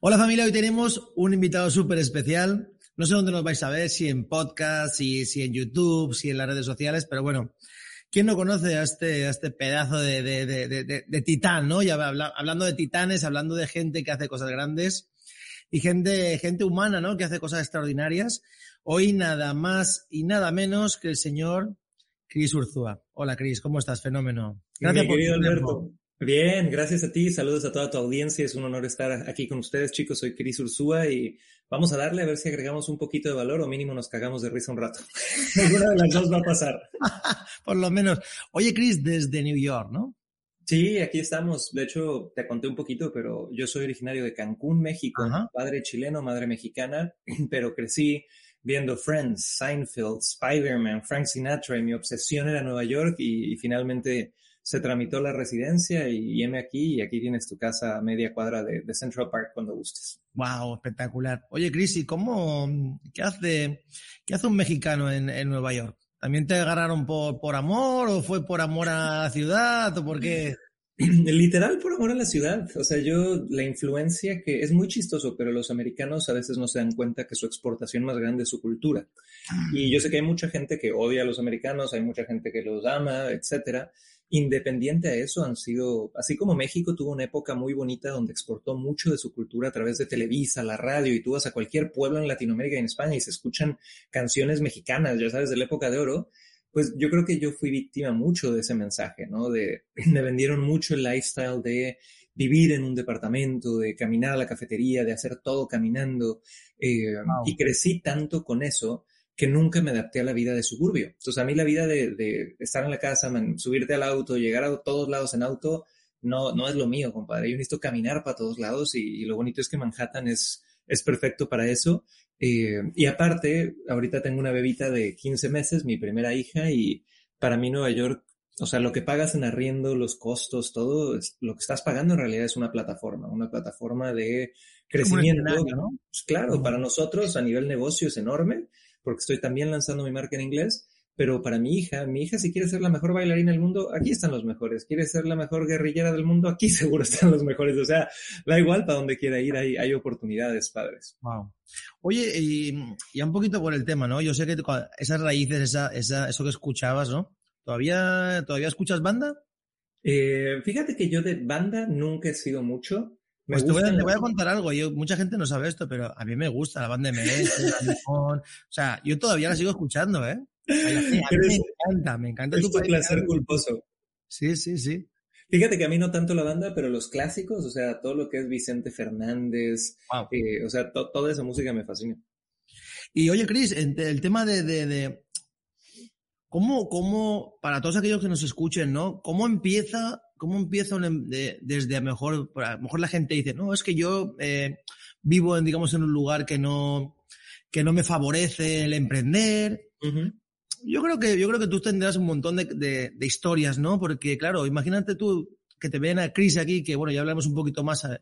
Hola familia, hoy tenemos un invitado súper especial. No sé dónde nos vais a ver, si en podcast, si, si en YouTube, si en las redes sociales, pero bueno, ¿quién no conoce a este, a este pedazo de, de, de, de titán, no? Ya hablando de titanes, hablando de gente que hace cosas grandes y gente, gente humana, ¿no? Que hace cosas extraordinarias. Hoy nada más y nada menos que el señor Cris Urzúa. Hola Cris, ¿cómo estás? Fenómeno. Gracias por Alberto. Bien, gracias a ti, saludos a toda tu audiencia, es un honor estar aquí con ustedes chicos, soy Cris Urzúa y vamos a darle a ver si agregamos un poquito de valor o mínimo nos cagamos de risa un rato. Alguna de las dos va a pasar. Por lo menos. Oye Cris, desde New York, ¿no? Sí, aquí estamos. De hecho, te conté un poquito, pero yo soy originario de Cancún, México, padre chileno, madre mexicana, pero crecí viendo Friends, Seinfeld, Spider-Man, Frank Sinatra y mi obsesión era Nueva York y finalmente se tramitó la residencia y, y aquí y aquí tienes tu casa a media cuadra de, Central Park cuando gustes. Wow, espectacular. Oye, Cris, ¿y cómo, qué hace, qué hace un mexicano en, en Nueva York? ¿También te agarraron por, por amor o fue por amor a la ciudad o por qué? Literal por amor a la ciudad. O sea, yo, la influencia que es muy chistoso, pero los americanos a veces no se dan cuenta que su exportación más grande es su cultura. Ah. Y yo sé que hay mucha gente que odia a los americanos, hay mucha gente que los ama, etcétera independiente a eso, han sido, así como México tuvo una época muy bonita donde exportó mucho de su cultura a través de Televisa, la radio, y tú vas a cualquier pueblo en Latinoamérica y en España y se escuchan canciones mexicanas, ya sabes, de la época de oro, pues yo creo que yo fui víctima mucho de ese mensaje, ¿no? De, me vendieron mucho el lifestyle de vivir en un departamento, de caminar a la cafetería, de hacer todo caminando, eh, y crecí tanto con eso que nunca me adapté a la vida de suburbio. Entonces, a mí la vida de, estar en la casa, subirte al auto, llegar a todos lados en auto, no, no es lo mío, compadre. Yo necesito caminar para todos lados y, lo bonito es que Manhattan es, es perfecto para eso. Eh, y aparte, ahorita tengo una bebita de 15 meses, mi primera hija, y para mí Nueva York, o sea, lo que pagas en arriendo, los costos, todo, lo que estás pagando en realidad es una plataforma, una plataforma de crecimiento. ¿no? Pues claro, para nosotros a nivel negocio es enorme porque estoy también lanzando mi marca en inglés, pero para mi hija, mi hija si quiere ser la mejor bailarina del mundo, aquí están los mejores. Quiere ser la mejor guerrillera del mundo, aquí seguro están los mejores. O sea, da igual para donde quiera ir, hay, hay oportunidades, padres. Wow. Oye, y, y, un poquito por el tema, ¿no? Yo sé que esas raíces, esa, esa, eso que escuchabas, ¿no? ¿Todavía, ¿todavía escuchas banda? Eh, fíjate que yo de banda nunca he sido mucho. Pues te voy, a, contar algo. Yo, mucha gente no sabe esto, pero a mí me gusta la banda MS, o sea, yo todavía la sigo escuchando, ¿eh? me encanta, me encanta. Es tu placer culposo. Sí, sí, sí. Fíjate que a mí no tanto la banda, pero los clásicos, o sea, todo lo que es Vicente Fernández, eh, o sea, toda esa música me fascina. Y oye, Cris, el tema de, de, de, ¿cómo, cómo, para todos aquellos que nos escuchen, ¿no? ¿Cómo empieza ¿Cómo empieza desde a mejor, a lo mejor la gente dice, no, es que yo eh, vivo en, digamos, en un lugar que no, que no me favorece el emprender. Yo creo que, yo creo que tú tendrás un montón de, de, historias, ¿no? Porque, claro, imagínate tú que te ven a Chris aquí, que bueno, ya hablamos un poquito más a,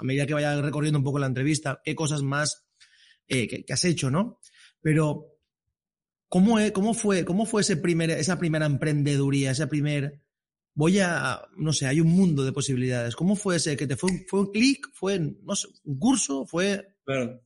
medida que vaya recorriendo un poco la entrevista, qué cosas más eh, que, has hecho, ¿no? Pero, ¿cómo, cómo, fue, ¿cómo fue ese primer, esa primera emprendeduría, ese primer voy a, no sé, hay un mundo de posibilidades. ¿Cómo fue ese que te fue, fue un clic? ¿Fue, no sé, un curso? ¿Fue...? Claro.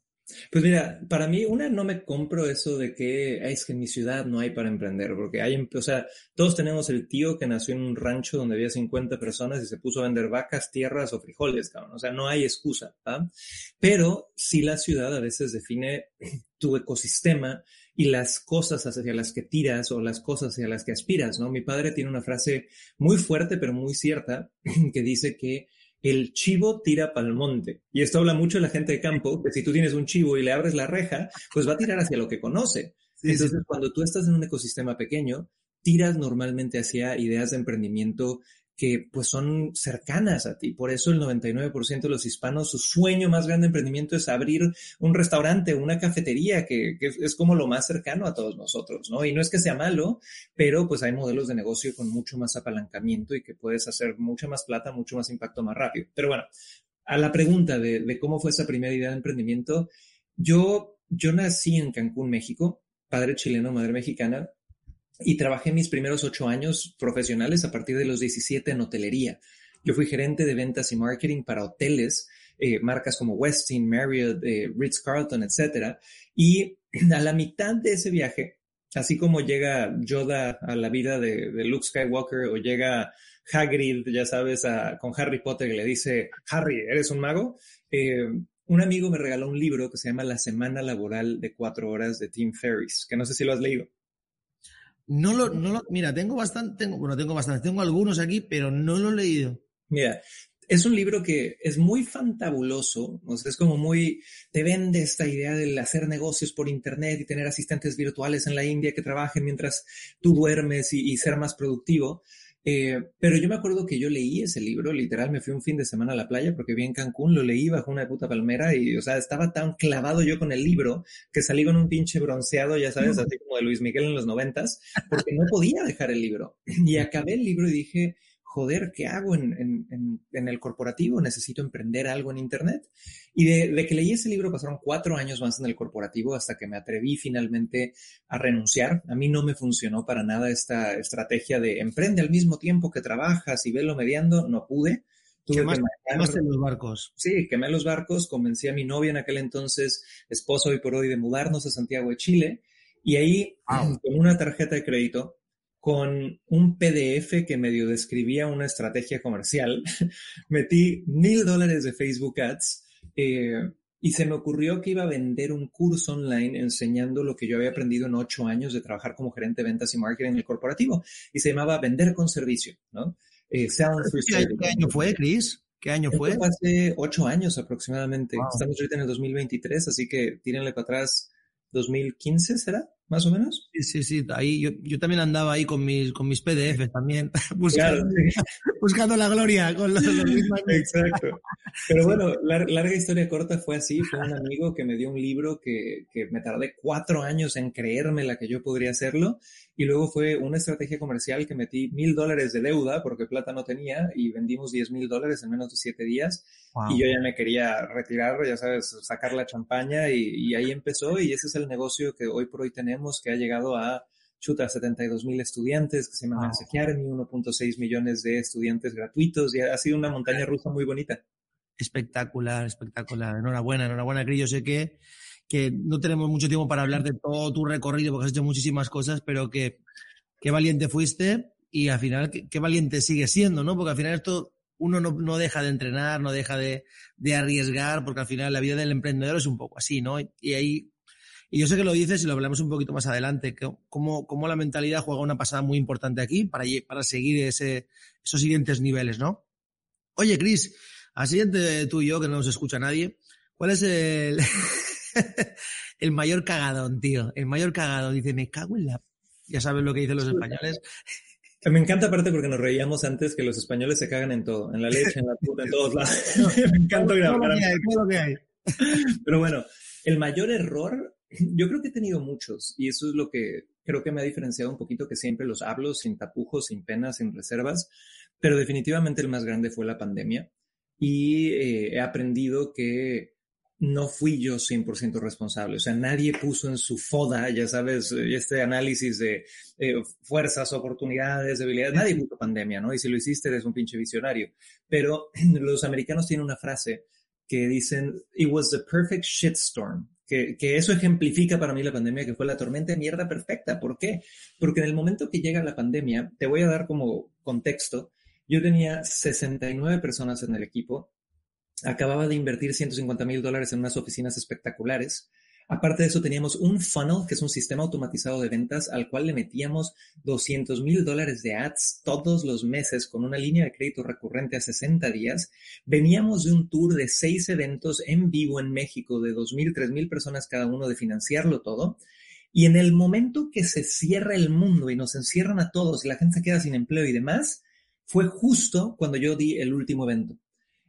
Pues mira, para mí, una, no me compro eso de que es que en mi ciudad no hay para emprender, porque hay, o sea, todos tenemos el tío que nació en un rancho donde había 50 personas y se puso a vender vacas, tierras o frijoles, cabrón. O sea, no hay excusa, ¿va? Pero si la ciudad a veces define tu ecosistema y las cosas hacia las que tiras o las cosas hacia las que aspiras, ¿no? Mi padre tiene una frase muy fuerte pero muy cierta que dice que el chivo tira pa'l monte. Y esto habla mucho de la gente de campo, que si tú tienes un chivo y le abres la reja, pues va a tirar hacia lo que conoce. Entonces, cuando tú estás en un ecosistema pequeño, tiras normalmente hacia ideas de emprendimiento que pues son cercanas a ti. Por eso el 99% de los hispanos, su sueño más grande de emprendimiento es abrir un restaurante, una cafetería, que, es como lo más cercano a todos nosotros, ¿no? Y no es que sea malo, pero pues hay modelos de negocio con mucho más apalancamiento y que puedes hacer mucha más plata, mucho más impacto más rápido. Pero bueno, a la pregunta de, de cómo fue esa primera idea de emprendimiento, yo, yo nací en Cancún, México, padre chileno, madre mexicana, y trabajé mis primeros ocho años profesionales a partir de los 17 en hotelería. Yo fui gerente de ventas y marketing para hoteles eh, marcas como Westin, Marriott, eh, Ritz Carlton, etc. Y a la mitad de ese viaje, así como llega Yoda a la vida de, Luke Skywalker o llega Hagrid, ya sabes, con Harry Potter y le dice, Harry, ¿eres un mago? Eh, un amigo me regaló un libro que se llama La Semana Laboral de Cuatro Horas de Tim Ferriss, que no sé si lo has leído. No lo, no lo, mira, tengo bastante, tengo, bueno, tengo bastante, tengo algunos aquí, pero no lo he leído. Mira, es un libro que es muy fantabuloso, o sea, es como muy, te vende esta idea de hacer negocios por internet y tener asistentes virtuales en la India que trabajen mientras tú duermes y ser más productivo. Eh, pero yo me acuerdo que yo leí ese libro, literal, me fui un fin de semana a la playa porque vi en Cancún, lo leí bajo una puta palmera y, o sea, estaba tan clavado yo con el libro que salí con un pinche bronceado, ya sabes, así como de Luis Miguel en los noventas, porque no podía dejar el libro. Y acabé el libro y dije, joder, ¿qué hago en, el corporativo? Necesito emprender algo en Internet. Y de, que leí ese libro pasaron cuatro años más en el corporativo hasta que me atreví finalmente a renunciar. A mí no me funcionó para nada esta estrategia de emprende al mismo tiempo que trabajas y velo mediando. No pude. Tuve quemaste los barcos. Sí, quemé los barcos, convencí a mi novia en aquel entonces, esposo hoy por hoy, de mudarnos a Santiago de Chile. Y ahí, con una tarjeta de crédito, con un PDF que medio describía una estrategia comercial. Metí mil dólares de Facebook Ads eh, y se me ocurrió que iba a vender un curso online enseñando lo que yo había aprendido en ocho años de trabajar como gerente de ventas y marketing en el corporativo. Y se llamaba Vender con Servicio, ¿no? Eh, ¿Qué, año fue, Chris? ¿Qué año fue? hace ocho años aproximadamente. Estamos ahorita en el 2023, así que tírenle para atrás. ¿2015 será? más o menos. Sí, sí, sí. Ahí yo, yo también andaba ahí con mis, con mis PDFs también, buscando, buscando la gloria con los, Exacto. Pero bueno, larga historia corta fue así. Fue un amigo que me dio un libro que, que me tardé cuatro años en creerme la que yo podría hacerlo. Y luego fue una estrategia comercial que metí mil dólares de deuda porque plata no tenía y vendimos diez mil dólares en menos de siete días. Y yo ya me quería retirar, ya sabes, sacar la champaña y, y ahí empezó. Y ese es el negocio que hoy por hoy tenemos que ha llegado a chuta 72 mil estudiantes que se llaman. Academy, 1.6 millones de estudiantes gratuitos y ha sido una montaña rusa muy bonita. Espectacular, espectacular. Enhorabuena, enhorabuena, Cris. Yo sé que, que no tenemos mucho tiempo para hablar de todo tu recorrido porque has hecho muchísimas cosas, pero que qué valiente fuiste y al final qué, valiente sigue siendo, ¿no? Porque al final esto uno no, no deja de entrenar, no deja de, de, arriesgar, porque al final la vida del emprendedor es un poco así, ¿no? Y ahí y yo sé que lo dices y lo hablamos un poquito más adelante, que cómo, cómo la mentalidad juega una pasada muy importante aquí para, para seguir ese, esos siguientes niveles, ¿no? Oye, Cris, así entre tú y yo, que no nos escucha nadie, ¿cuál es el, el mayor cagadón, tío? El mayor cagadón. Dice, me cago en la... Ya sabes lo que dicen los españoles. Me encanta aparte porque nos reíamos antes que los españoles se cagan en todo, en la leche, en la puta, en todos lados. me encanta grabar. Pero bueno, el mayor error yo creo que he tenido muchos y eso es lo que creo que me ha diferenciado un poquito, que siempre los hablo sin tapujos, sin penas, sin reservas, pero definitivamente el más grande fue la pandemia y eh, he aprendido que no fui yo 100% responsable, o sea, nadie puso en su foda, ya sabes, este análisis de eh, fuerzas, oportunidades, debilidades, nadie puso pandemia, ¿no? Y si lo hiciste eres un pinche visionario, pero los americanos tienen una frase que dicen, it was the perfect shitstorm, que, eso ejemplifica para mí la pandemia, que fue la tormenta de mierda perfecta. ¿Por qué? Porque en el momento que llega la pandemia, te voy a dar como contexto, yo tenía 69 personas en el equipo, acababa de invertir 150 mil dólares en unas oficinas espectaculares, Aparte de eso, teníamos un funnel, que es un sistema automatizado de ventas, al cual le metíamos 200 mil dólares de ads todos los meses con una línea de crédito recurrente a 60 días. Veníamos de un tour de seis eventos en vivo en México de 2.000, 3.000 personas cada uno de financiarlo todo. Y en el momento que se cierra el mundo y nos encierran a todos la gente se queda sin empleo y demás, fue justo cuando yo di el último evento.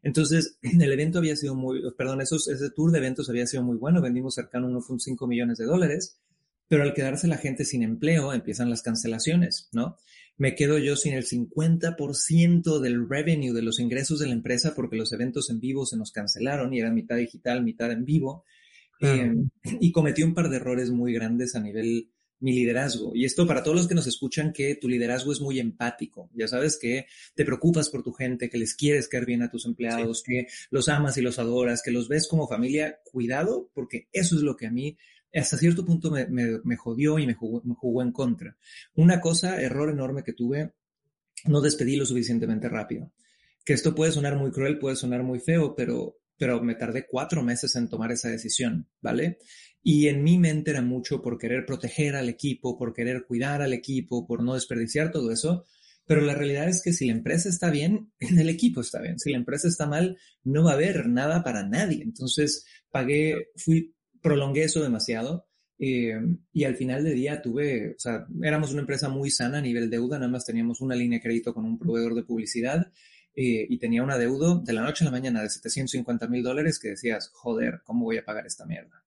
Entonces, el evento había sido muy, perdón, esos, ese tour de eventos había sido muy bueno, vendimos cercano a 1.5 millones de dólares, pero al quedarse la gente sin empleo, empiezan las cancelaciones, ¿no? Me quedo yo sin el 50% del revenue de los ingresos de la empresa porque los eventos en vivo se nos cancelaron y era mitad digital, mitad en vivo. Em, y cometí un par de errores muy grandes a nivel mi liderazgo. Y esto para todos los que nos escuchan, que tu liderazgo es muy empático. Ya sabes que te preocupas por tu gente, que les quieres caer bien a tus empleados, que los amas y los adoras, que los ves como familia. Cuidado, porque eso es lo que a mí hasta cierto punto me, me, jodió y me jugó, me jugó en contra. Una cosa, error enorme que tuve, no despedí lo suficientemente rápido. Que esto puede sonar muy cruel, puede sonar muy feo, pero, pero me tardé cuatro meses en tomar esa decisión, ¿vale? Y en mi mente era mucho por querer proteger al equipo, por querer cuidar al equipo, por no desperdiciar todo eso. Pero la realidad es que si la empresa está bien, el equipo está bien. Si la empresa está mal, no va a haber nada para nadie. Entonces pagué, fui, prolongué eso demasiado. Eh, y al final del día tuve, o sea, éramos una empresa muy sana a nivel deuda, nada más teníamos una línea de crédito con un proveedor de publicidad eh, y tenía un adeudo de la noche a la mañana de 750 mil dólares que decías, joder, ¿cómo voy a pagar esta mierda?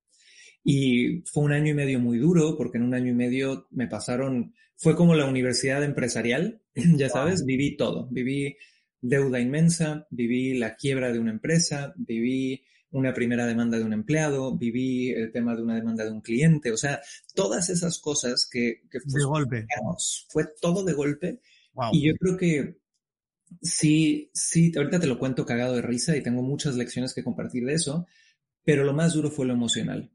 Y fue un año y medio muy duro porque en un año y medio me pasaron, fue como la universidad empresarial, ya sabes, viví todo, viví deuda inmensa, viví la quiebra de una empresa, viví una primera demanda de un empleado, viví el tema de una demanda de un cliente, o sea, todas esas cosas que... que fue, de golpe. Fue todo de golpe. Y yo creo que sí, sí, ahorita te lo cuento cagado de risa y tengo muchas lecciones que compartir de eso, pero lo más duro fue lo emocional.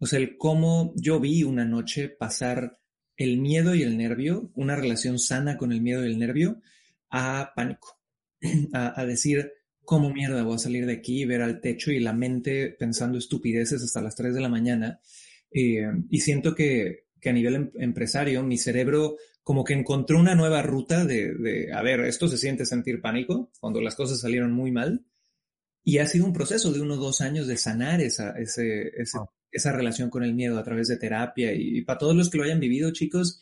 O sea, el cómo yo vi una noche pasar el miedo y el nervio, una relación sana con el miedo y el nervio, a pánico, a, decir, ¿cómo mierda voy a salir de aquí y ver al techo y la mente pensando estupideces hasta las 3 de la mañana? Eh, y siento que, a nivel em, empresario, mi cerebro como que encontró una nueva ruta de, a ver, esto se siente sentir pánico cuando las cosas salieron muy mal. Y ha sido un proceso de uno o dos años de sanar esa, ese, esa relación con el miedo a través de terapia. Y, para todos los que lo hayan vivido, chicos,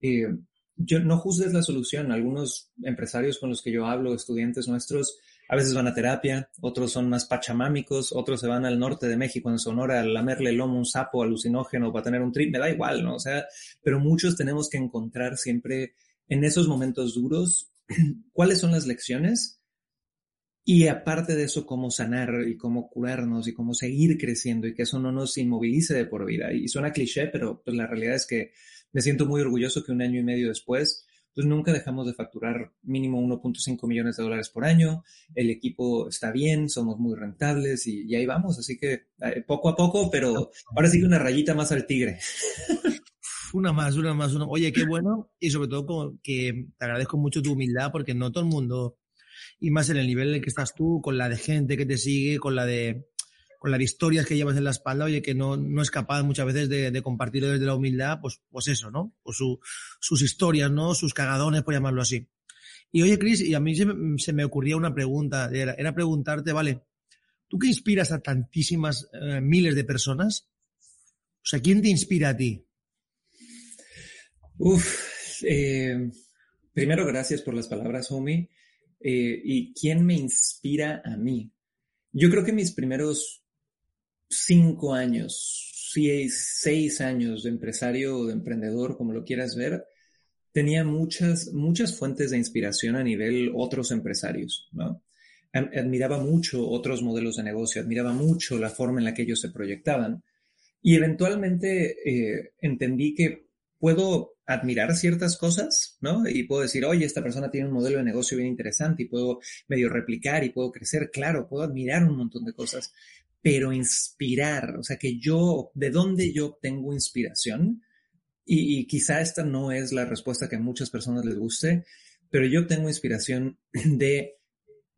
eh, yo no juzgues la solución. Algunos empresarios con los que yo hablo, estudiantes nuestros, a veces van a terapia, otros son más pachamámicos, otros se van al norte de México, en Sonora, a lamerle el lomo un sapo alucinógeno para tener un trip, me da igual, ¿no? O sea, pero muchos tenemos que encontrar siempre en esos momentos duros cuáles son las lecciones y aparte de eso, cómo sanar y cómo curarnos y cómo seguir creciendo y que eso no nos inmovilice de por vida. Y suena cliché, pero pues la realidad es que me siento muy orgulloso que un año y medio después, pues nunca dejamos de facturar mínimo 1.5 millones de dólares por año. El equipo está bien, somos muy rentables y, ahí vamos. Así que eh, poco a poco, pero ahora sí una rayita más al tigre. Una más, una más, una. Oye, qué bueno. Y sobre todo que te agradezco mucho tu humildad porque no todo el mundo y más en el nivel en el que estás tú, con la de gente que te sigue, con la de con las historias que llevas en la espalda, oye, que no, no es capaz muchas veces de, de compartirlo desde la humildad, pues, pues eso, ¿no? Pues su, sus historias, ¿no? Sus cagadones, por llamarlo así. Y oye, Chris, y a mí se se me ocurría una pregunta, era, era, preguntarte, vale, ¿tú qué inspiras a tantísimas eh, miles de personas? O sea, ¿quién te inspira a ti? Uf, eh, primero gracias por las palabras, homie. Eh, y quién me inspira a mí. Yo creo que mis primeros cinco años, seis, seis años de empresario o de emprendedor, como lo quieras ver, tenía muchas, muchas fuentes de inspiración a nivel otros empresarios, ¿no? Admiraba mucho otros modelos de negocio, admiraba mucho la forma en la que ellos se proyectaban y eventualmente eh, entendí que puedo admirar ciertas cosas, ¿no? Y puedo decir, oye, esta persona tiene un modelo de negocio bien interesante y puedo medio replicar y puedo crecer, claro, puedo admirar un montón de cosas, pero inspirar, o sea, que yo, ¿de dónde yo tengo inspiración? Y, quizá esta no es la respuesta que a muchas personas les guste, pero yo tengo inspiración de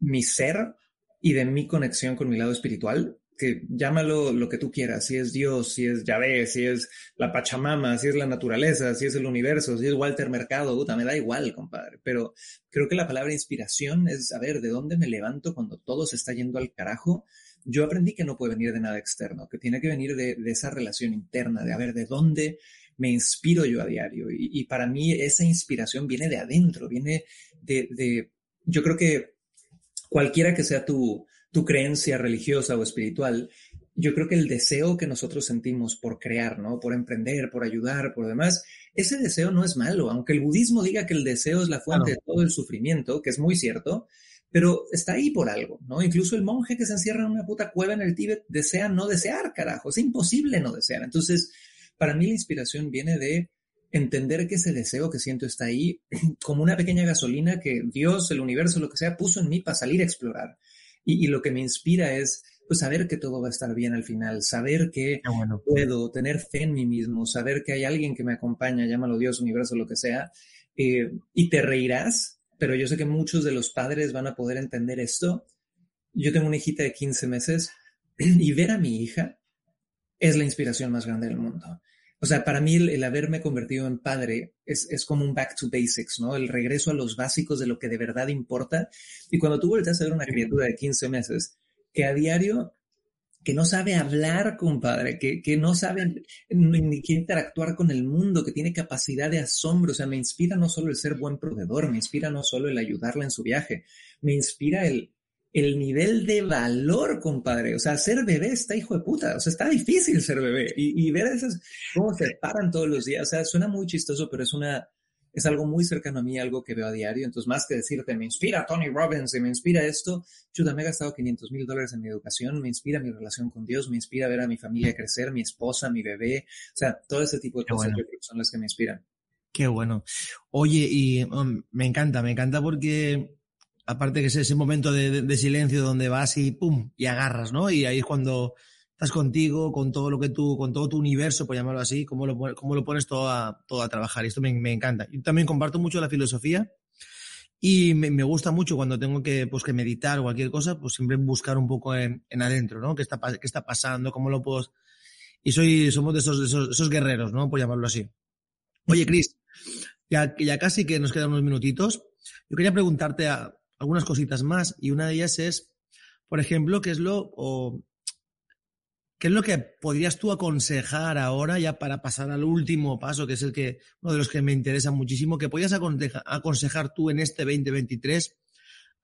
mi ser y de mi conexión con mi lado espiritual que llámalo lo que tú quieras, si es Dios, si es Yahvé, si es la Pachamama, si es la naturaleza, si es el universo, si es Walter Mercado, puta, me da igual, compadre. Pero creo que la palabra inspiración es, a ver, ¿de dónde me levanto cuando todo se está yendo al carajo? Yo aprendí que no puede venir de nada externo, que tiene que venir de, esa relación interna, de a ver, ¿de dónde me inspiro yo a diario? Y, para mí esa inspiración viene de adentro, viene de, de yo creo que cualquiera que sea tu, tu creencia religiosa o espiritual, yo creo que el deseo que nosotros sentimos por crear, ¿no? Por emprender, por ayudar, por demás, ese deseo no es malo, aunque el budismo diga que el deseo es la fuente de todo el sufrimiento, que es muy cierto, pero está ahí por algo, ¿no? Incluso el monje que se encierra en una puta cueva en el Tíbet desea no desear, carajo, es imposible no desear. Entonces, para mí la inspiración viene de entender que ese deseo que siento está ahí como una pequeña gasolina que Dios, el universo, lo que sea, puso en mí para salir a explorar. Y, lo que me inspira es pues saber que todo va a estar bien al final, saber que puedo tener fe en mí mismo, saber que hay alguien que me acompaña, llámalo Dios, universo, lo que sea, eh, y te reirás, pero yo sé que muchos de los padres van a poder entender esto. Yo tengo una hijita de 15 meses y ver a mi hija es la inspiración más grande del mundo. O sea, para mí el, haberme convertido en padre es, es, como un back to basics, ¿no? El regreso a los básicos de lo que de verdad importa. Y cuando tú volteas a ver una criatura de 15 meses que a diario, que no sabe hablar, compadre, que, que no sabe ni, ni interactuar con el mundo, que tiene capacidad de asombro, o sea, me inspira no solo el ser buen proveedor, me inspira no solo el ayudarla en su viaje, me inspira el, el nivel de valor, compadre. O sea, ser bebé está hijo de puta. O sea, está difícil ser bebé. Y, ver esas, cómo se paran todos los días. O sea, suena muy chistoso, pero es una, es algo muy cercano a mí, algo que veo a diario. Entonces, más que decirte, me inspira Tony Robbins y me inspira esto, yo también he gastado 500 mil dólares en mi educación, me inspira mi relación con Dios, me inspira ver a mi familia crecer, mi esposa, mi bebé. O sea, todo ese tipo de cosas son las que me inspiran. Qué bueno. Oye, y um, me encanta, me encanta porque aparte que es ese momento de, silencio donde vas y pum, y agarras, ¿no? Y ahí es cuando estás contigo, con todo lo que tú, con todo tu universo, por llamarlo así, cómo lo, cómo lo pones todo a, todo a trabajar. Y esto me, me encanta. Yo también comparto mucho la filosofía y me, gusta mucho cuando tengo que, pues, que meditar o cualquier cosa, pues siempre buscar un poco en, en adentro, ¿no? ¿Qué está, ¿Qué está pasando? ¿Cómo lo puedo...? Y soy, somos de esos, de esos, esos guerreros, ¿no? Por llamarlo así. Oye, Cris, ya, ya casi que nos quedan unos minutitos. Yo quería preguntarte a, algunas cositas más y una de ellas es, por ejemplo, qué es lo o, qué es lo que podrías tú aconsejar ahora ya para pasar al último paso, que es el que uno de los que me interesa muchísimo, que podrías aconsejar tú en este 2023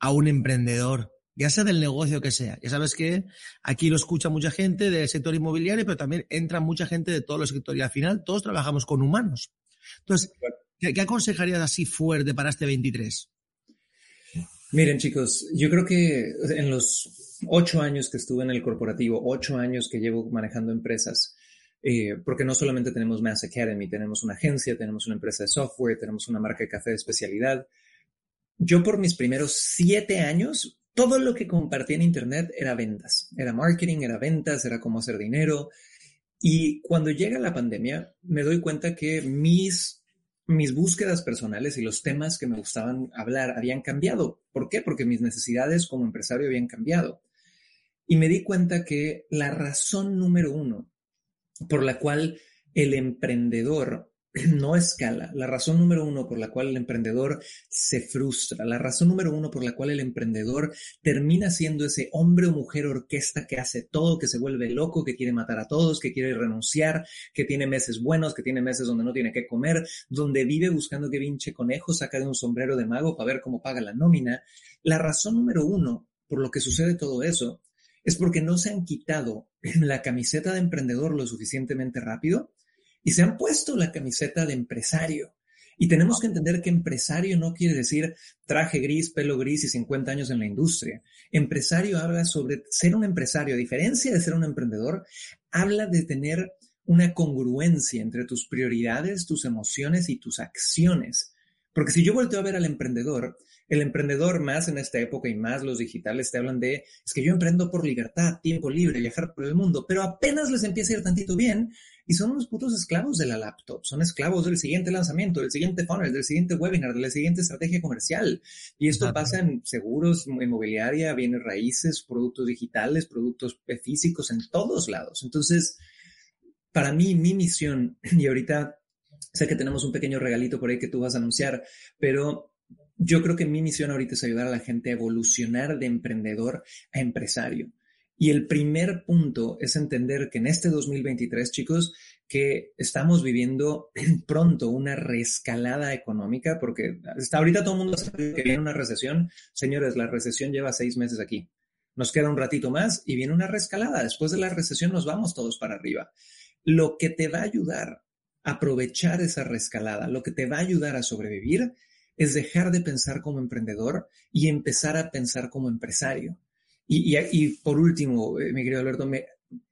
a un emprendedor, ya sea del negocio que sea. Ya sabes que aquí lo escucha mucha gente del sector inmobiliario, pero también entra mucha gente de todos los sectores y al final todos trabajamos con humanos. Entonces, ¿qué, qué aconsejarías así fuerte para este 23? Miren, chicos, yo creo que en los ocho años que estuve en el corporativo, ocho años que llevo manejando empresas, eh, porque no solamente tenemos Mass Academy, tenemos una agencia, tenemos una empresa de software, tenemos una marca de café de especialidad. Yo por mis primeros siete años, todo lo que compartí en Internet era ventas, era marketing, era ventas, era cómo hacer dinero. Y cuando llega la pandemia, me doy cuenta que mis mis búsquedas personales y los temas que me gustaban hablar habían cambiado. ¿Por qué? Porque mis necesidades como empresario habían cambiado. Y me di cuenta que la razón número uno por la cual el emprendedor no escala. La razón número uno por la cual el emprendedor se frustra, la razón número uno por la cual el emprendedor termina siendo ese hombre o mujer orquesta que hace todo, que se vuelve loco, que quiere matar a todos, que quiere renunciar, que tiene meses buenos, que tiene meses donde no tiene que comer, donde vive buscando que vinche conejo, saca de un sombrero de mago para ver cómo paga la nómina. La razón número uno por lo que sucede todo eso es porque no se han quitado la camiseta de emprendedor lo suficientemente rápido y se han puesto la camiseta de empresario. Y tenemos que entender que empresario no quiere decir traje gris, pelo gris y 50 años en la industria. Empresario habla sobre ser un empresario, a diferencia de ser un emprendedor, habla de tener una congruencia entre tus prioridades, tus emociones y tus acciones. Porque si yo volteo a ver al emprendedor, el emprendedor más en esta época y más los digitales te hablan de, es que yo emprendo por libertad, tiempo libre, viajar por el mundo, pero apenas les empieza a ir tantito bien, y son unos putos esclavos de la laptop, son esclavos del siguiente lanzamiento, del siguiente funnel, del siguiente webinar, de la siguiente estrategia comercial. Y esto pasa en seguros, inmobiliaria, bienes raíces, productos digitales, productos físicos, en todos lados. Entonces, para mí, mi misión, y ahorita sé que tenemos un pequeño regalito por ahí que tú vas a anunciar, pero yo creo que mi misión ahorita es ayudar a la gente a evolucionar de emprendedor a empresario. Y el primer punto es entender que en este 2023, chicos, que estamos viviendo pronto una reescalada económica, porque hasta ahorita todo el mundo sabe que viene una recesión. Señores, la recesión lleva seis meses aquí. Nos queda un ratito más y viene una reescalada. Después de la recesión nos vamos todos para arriba. Lo que te va a ayudar a aprovechar esa reescalada, lo que te va a ayudar a sobrevivir, es dejar de pensar como emprendedor y empezar a pensar como empresario. Y, por último, eh, mi querido Alberto,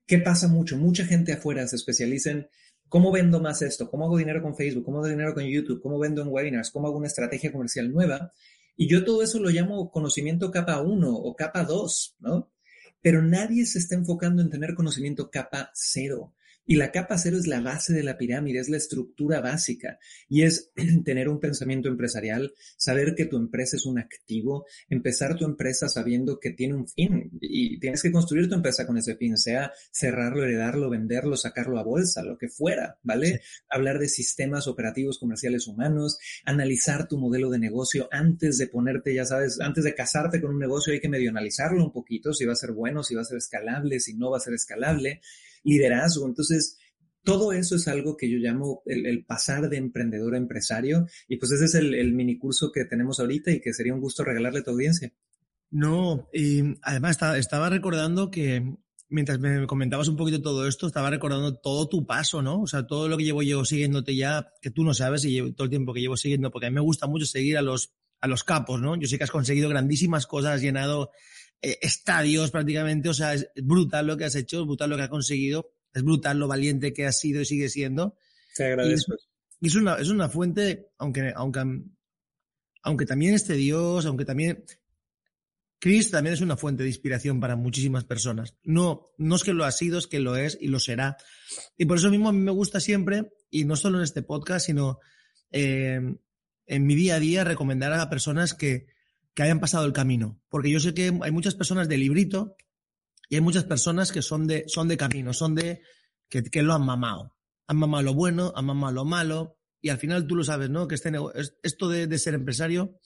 ¿qué pasa mucho? Mucha gente afuera se especializa en ¿Cómo vendo más esto? ¿Cómo hago dinero con Facebook? ¿Cómo hago dinero con YouTube? ¿Cómo vendo en webinars? ¿Cómo hago una estrategia comercial nueva? Y yo todo eso lo llamo conocimiento capa 1 o capa 2, ¿no? Pero nadie se está enfocando en tener conocimiento capa 0. Y la capa cero es la base de la pirámide, es la estructura básica. Y es tener un pensamiento empresarial, saber que tu empresa es un activo, empezar tu empresa sabiendo que tiene un fin. Y tienes que construir tu empresa con ese fin, sea cerrarlo, heredarlo, venderlo, sacarlo a bolsa, lo que fuera, ¿vale? Hablar de sistemas operativos comerciales humanos, analizar tu modelo de negocio antes de ponerte, ya sabes, antes de casarte con un negocio hay que medio analizarlo un poquito, si va a ser bueno, si va a ser escalable, si no va a ser escalable liderazgo. Entonces, todo eso es algo que yo llamo el, pasar de emprendedor a empresario. Y pues ese es el, el mini curso que tenemos ahorita y que sería un gusto regalarle a tu audiencia. No, y además estaba, recordando que mientras me comentabas un poquito todo esto, estaba recordando todo tu paso, ¿no? O sea, todo lo que llevo yo siguiéndote ya, que tú no sabes, y todo el tiempo que llevo siguiendo, porque a mí me gusta mucho seguir a los, a los capos, ¿no? Yo sé que has conseguido grandísimas cosas, has llenado eh, estadios prácticamente, o sea, es brutal lo que has hecho, es brutal lo que has conseguido, es brutal lo valiente que has sido y sigue siendo. Te agradezco. Y es, una, es una fuente, aunque, aunque, aunque también este Dios, aunque también... Chris también es una fuente de inspiración para muchísimas personas. No, no es que lo ha sido, es que lo es y lo será. Y por eso mismo a mí me gusta siempre, y no solo en este podcast, sino eh, en mi día a día, recomendar a personas que, que hayan pasado el camino. Porque yo sé que hay muchas personas de librito y hay muchas personas que son de, son de camino, son de que, que lo han mamado. Han mamado lo bueno, han mamado lo malo. Y al final tú lo sabes, ¿no? Que este, esto de, ser empresario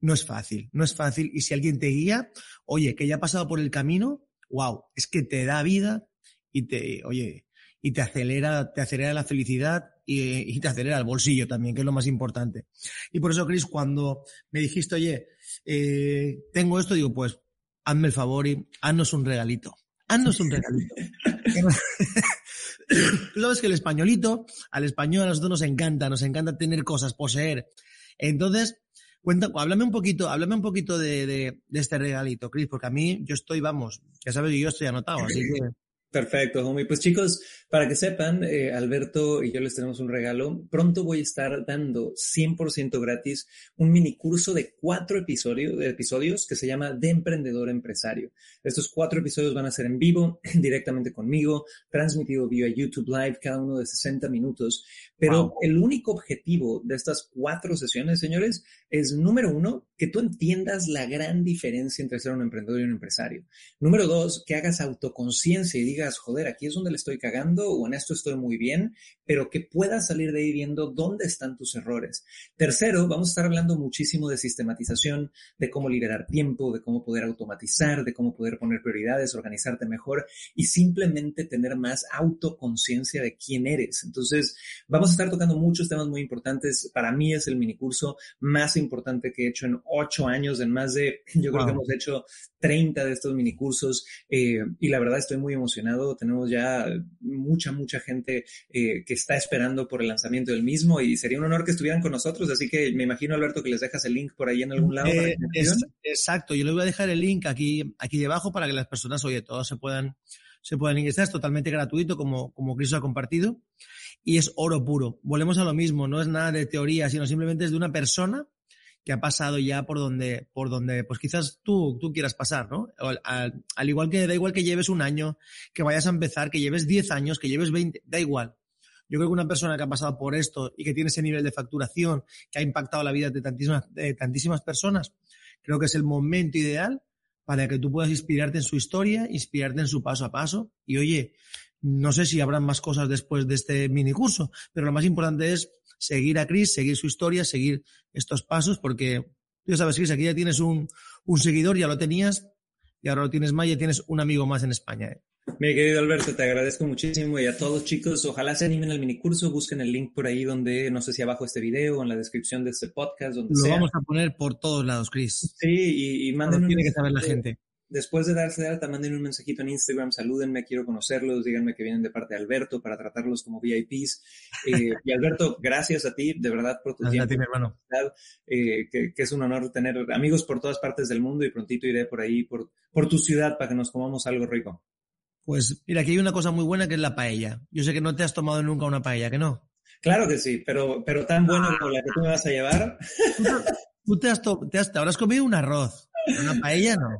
no es fácil, no es fácil. Y si alguien te guía, oye, que ya ha pasado por el camino, wow, es que te da vida y te, oye, y te acelera, te acelera la felicidad y, te acelera el bolsillo también, que es lo más importante. Y por eso, Chris, cuando me dijiste, oye, eh, tengo esto, digo, pues hazme el favor y haznos un regalito. Haznos un regalito. Sabes que el españolito, al español a nosotros nos encanta, nos encanta tener cosas, poseer. Entonces, cuenta, háblame un poquito, háblame un poquito de, de, de este regalito, Chris, porque a mí yo estoy, vamos, ya sabes que yo estoy anotado, así que Perfecto, homie. Pues chicos, para que sepan, eh, Alberto y yo les tenemos un regalo. Pronto voy a estar dando 100% gratis un mini curso de cuatro episodios, episodios que se llama De Emprendedor Empresario. Estos cuatro episodios van a ser en vivo, directamente conmigo, transmitido vía YouTube Live, cada uno de 60 minutos. Pero el único objetivo de estas cuatro sesiones, señores, es número uno, que tú entiendas la gran diferencia entre ser un emprendedor y un empresario. Número dos, que hagas autoconciencia y digas, joder, aquí es donde le estoy cagando o en esto estoy muy bien, pero que puedas salir de ahí viendo dónde están tus errores. Tercero, vamos a estar hablando muchísimo de sistematización, de cómo liderar tiempo, de cómo poder automatizar, de cómo poder poner prioridades, organizarte mejor y simplemente tener más autoconciencia de quién eres. Entonces, vamos a estar tocando muchos temas muy importantes. Para mí es el minicurso más importante que he hecho en ocho años, en más de, yo creo que hemos hecho 30 de estos minicursos eh, y la verdad estoy muy emocionado. Tenemos ya mucha, mucha gente eh, que está esperando por el lanzamiento del mismo y sería un honor que estuvieran con nosotros. Así que me imagino, Alberto, que les dejas el link por ahí en algún lado. Eh, exacto, yo les voy a dejar el link aquí, aquí debajo para que las personas, oye, todos se puedan, se puedan ingresar. Es totalmente gratuito, como, como Cristo ha compartido. Y es oro puro. Volvemos a lo mismo, no es nada de teoría, sino simplemente es de una persona que ha pasado ya por donde, por donde, pues quizás tú, tú quieras pasar, ¿no? Al, al, igual que da igual que lleves un año, que vayas a empezar, que lleves 10 años, que lleves 20, da igual. Yo creo que una persona que ha pasado por esto y que tiene ese nivel de facturación, que ha impactado la vida de tantísimas, de tantísimas personas, creo que es el momento ideal para que tú puedas inspirarte en su historia, inspirarte en su paso a paso. Y oye, no sé si habrán más cosas después de este mini curso, pero lo más importante es seguir a Chris, seguir su historia, seguir estos pasos, porque tú ya sabes, Chris, aquí ya tienes un, un seguidor, ya lo tenías, y ahora lo tienes más, ya tienes un amigo más en España. ¿eh? Mi querido Alberto, te agradezco muchísimo y a todos chicos, ojalá se animen al minicurso, busquen el link por ahí donde, no sé si abajo este video o en la descripción de este podcast, donde Lo vamos a poner por todos lados, Chris. Sí, y, y manden tiene que saber la gente después de darse de alta, manden un mensajito en Instagram, salúdenme, quiero conocerlos, díganme que vienen de parte de Alberto para tratarlos como VIPs. Eh, y Alberto, gracias a ti, de verdad, por tu gracias tiempo. A ti, mi hermano. Eh, que, que, es un honor tener amigos por todas partes del mundo y prontito iré por ahí, por, por tu ciudad, para que nos comamos algo rico. Pues mira, aquí hay una cosa muy buena que es la paella. Yo sé que no te has tomado nunca una paella, ¿que no? Claro que sí, pero, pero tan bueno como la que tú me vas a llevar. Tú te, has te, has, te habrás comido un arroz, una paella no.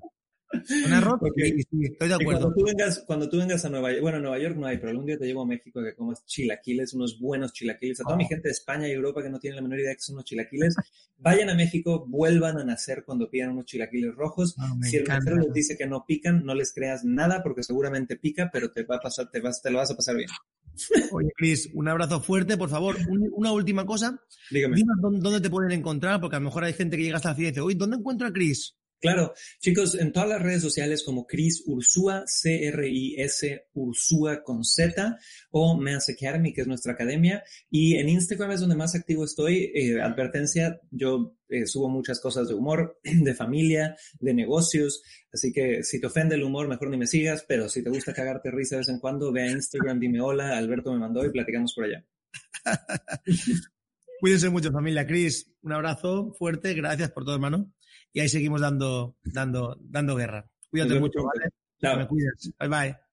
Un arroz, okay. sí, estoy de acuerdo. Cuando tú, vengas, cuando tú vengas a Nueva York, bueno, Nueva York no hay, pero algún día te llevo a México que comas chilaquiles, unos buenos chilaquiles. A toda oh. mi gente de España y Europa que no tiene la menor idea que son unos chilaquiles, vayan a México, vuelvan a nacer cuando pidan unos chilaquiles rojos. Oh, si el mesero les dice que no pican, no les creas nada porque seguramente pica, pero te va a pasar, te, vas, te lo vas a pasar bien. Oye, Cris, un abrazo fuerte, por favor. una última cosa. Dígame. Dime dónde te pueden encontrar, porque a lo mejor hay gente que llega hasta la fiesta y dice, oye, ¿dónde encuentro a Cris? Claro, chicos, en todas las redes sociales como Chris Ursúa, C-R-I-S Ursúa con Z, o Men's Academy, que es nuestra academia, y en Instagram es donde más activo estoy. Eh, advertencia, yo eh, subo muchas cosas de humor, de familia, de negocios, así que si te ofende el humor, mejor ni me sigas, pero si te gusta cagarte risa de vez en cuando, ve a Instagram, dime hola, Alberto me mandó y platicamos por allá. Cuídense mucho, familia. Chris, un abrazo fuerte, gracias por todo, hermano y ahí seguimos dando, dando, dando guerra. Cuídate mucho, ¿vale? Chao. Me cuidas. Bye bye.